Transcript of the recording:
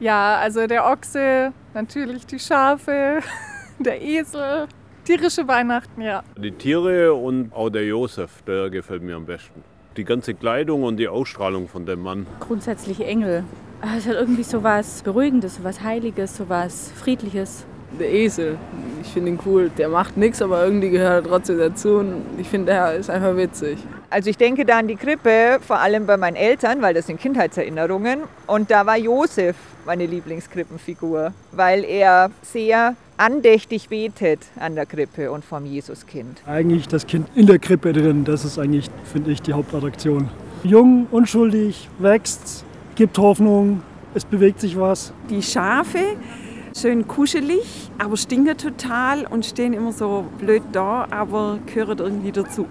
Ja, also der Ochse, natürlich die Schafe, der Esel, tierische Weihnachten, ja. Die Tiere und auch der Josef, der gefällt mir am besten. Die ganze Kleidung und die Ausstrahlung von dem Mann. Grundsätzlich Engel. Ah, Es hat irgendwie so was Beruhigendes, so was Heiliges, so was Friedliches. Der Esel, ich finde ihn cool. Der macht nichts, aber irgendwie gehört er trotzdem dazu. Und ich finde, der ist einfach witzig. Also ich denke da an die Krippe, vor allem bei meinen Eltern, weil das sind Kindheitserinnerungen. Und da war Josef meine Lieblingskrippenfigur, weil er sehr andächtig betet an der Krippe und vom Jesuskind. Eigentlich das Kind in der Krippe drin, das ist eigentlich, finde ich, die Hauptattraktion. Jung, unschuldig, wächst, gibt Hoffnung, es bewegt sich was. Die Schafe, schön kuschelig, aber stinken total und stehen immer so blöd da, aber gehören irgendwie dazu.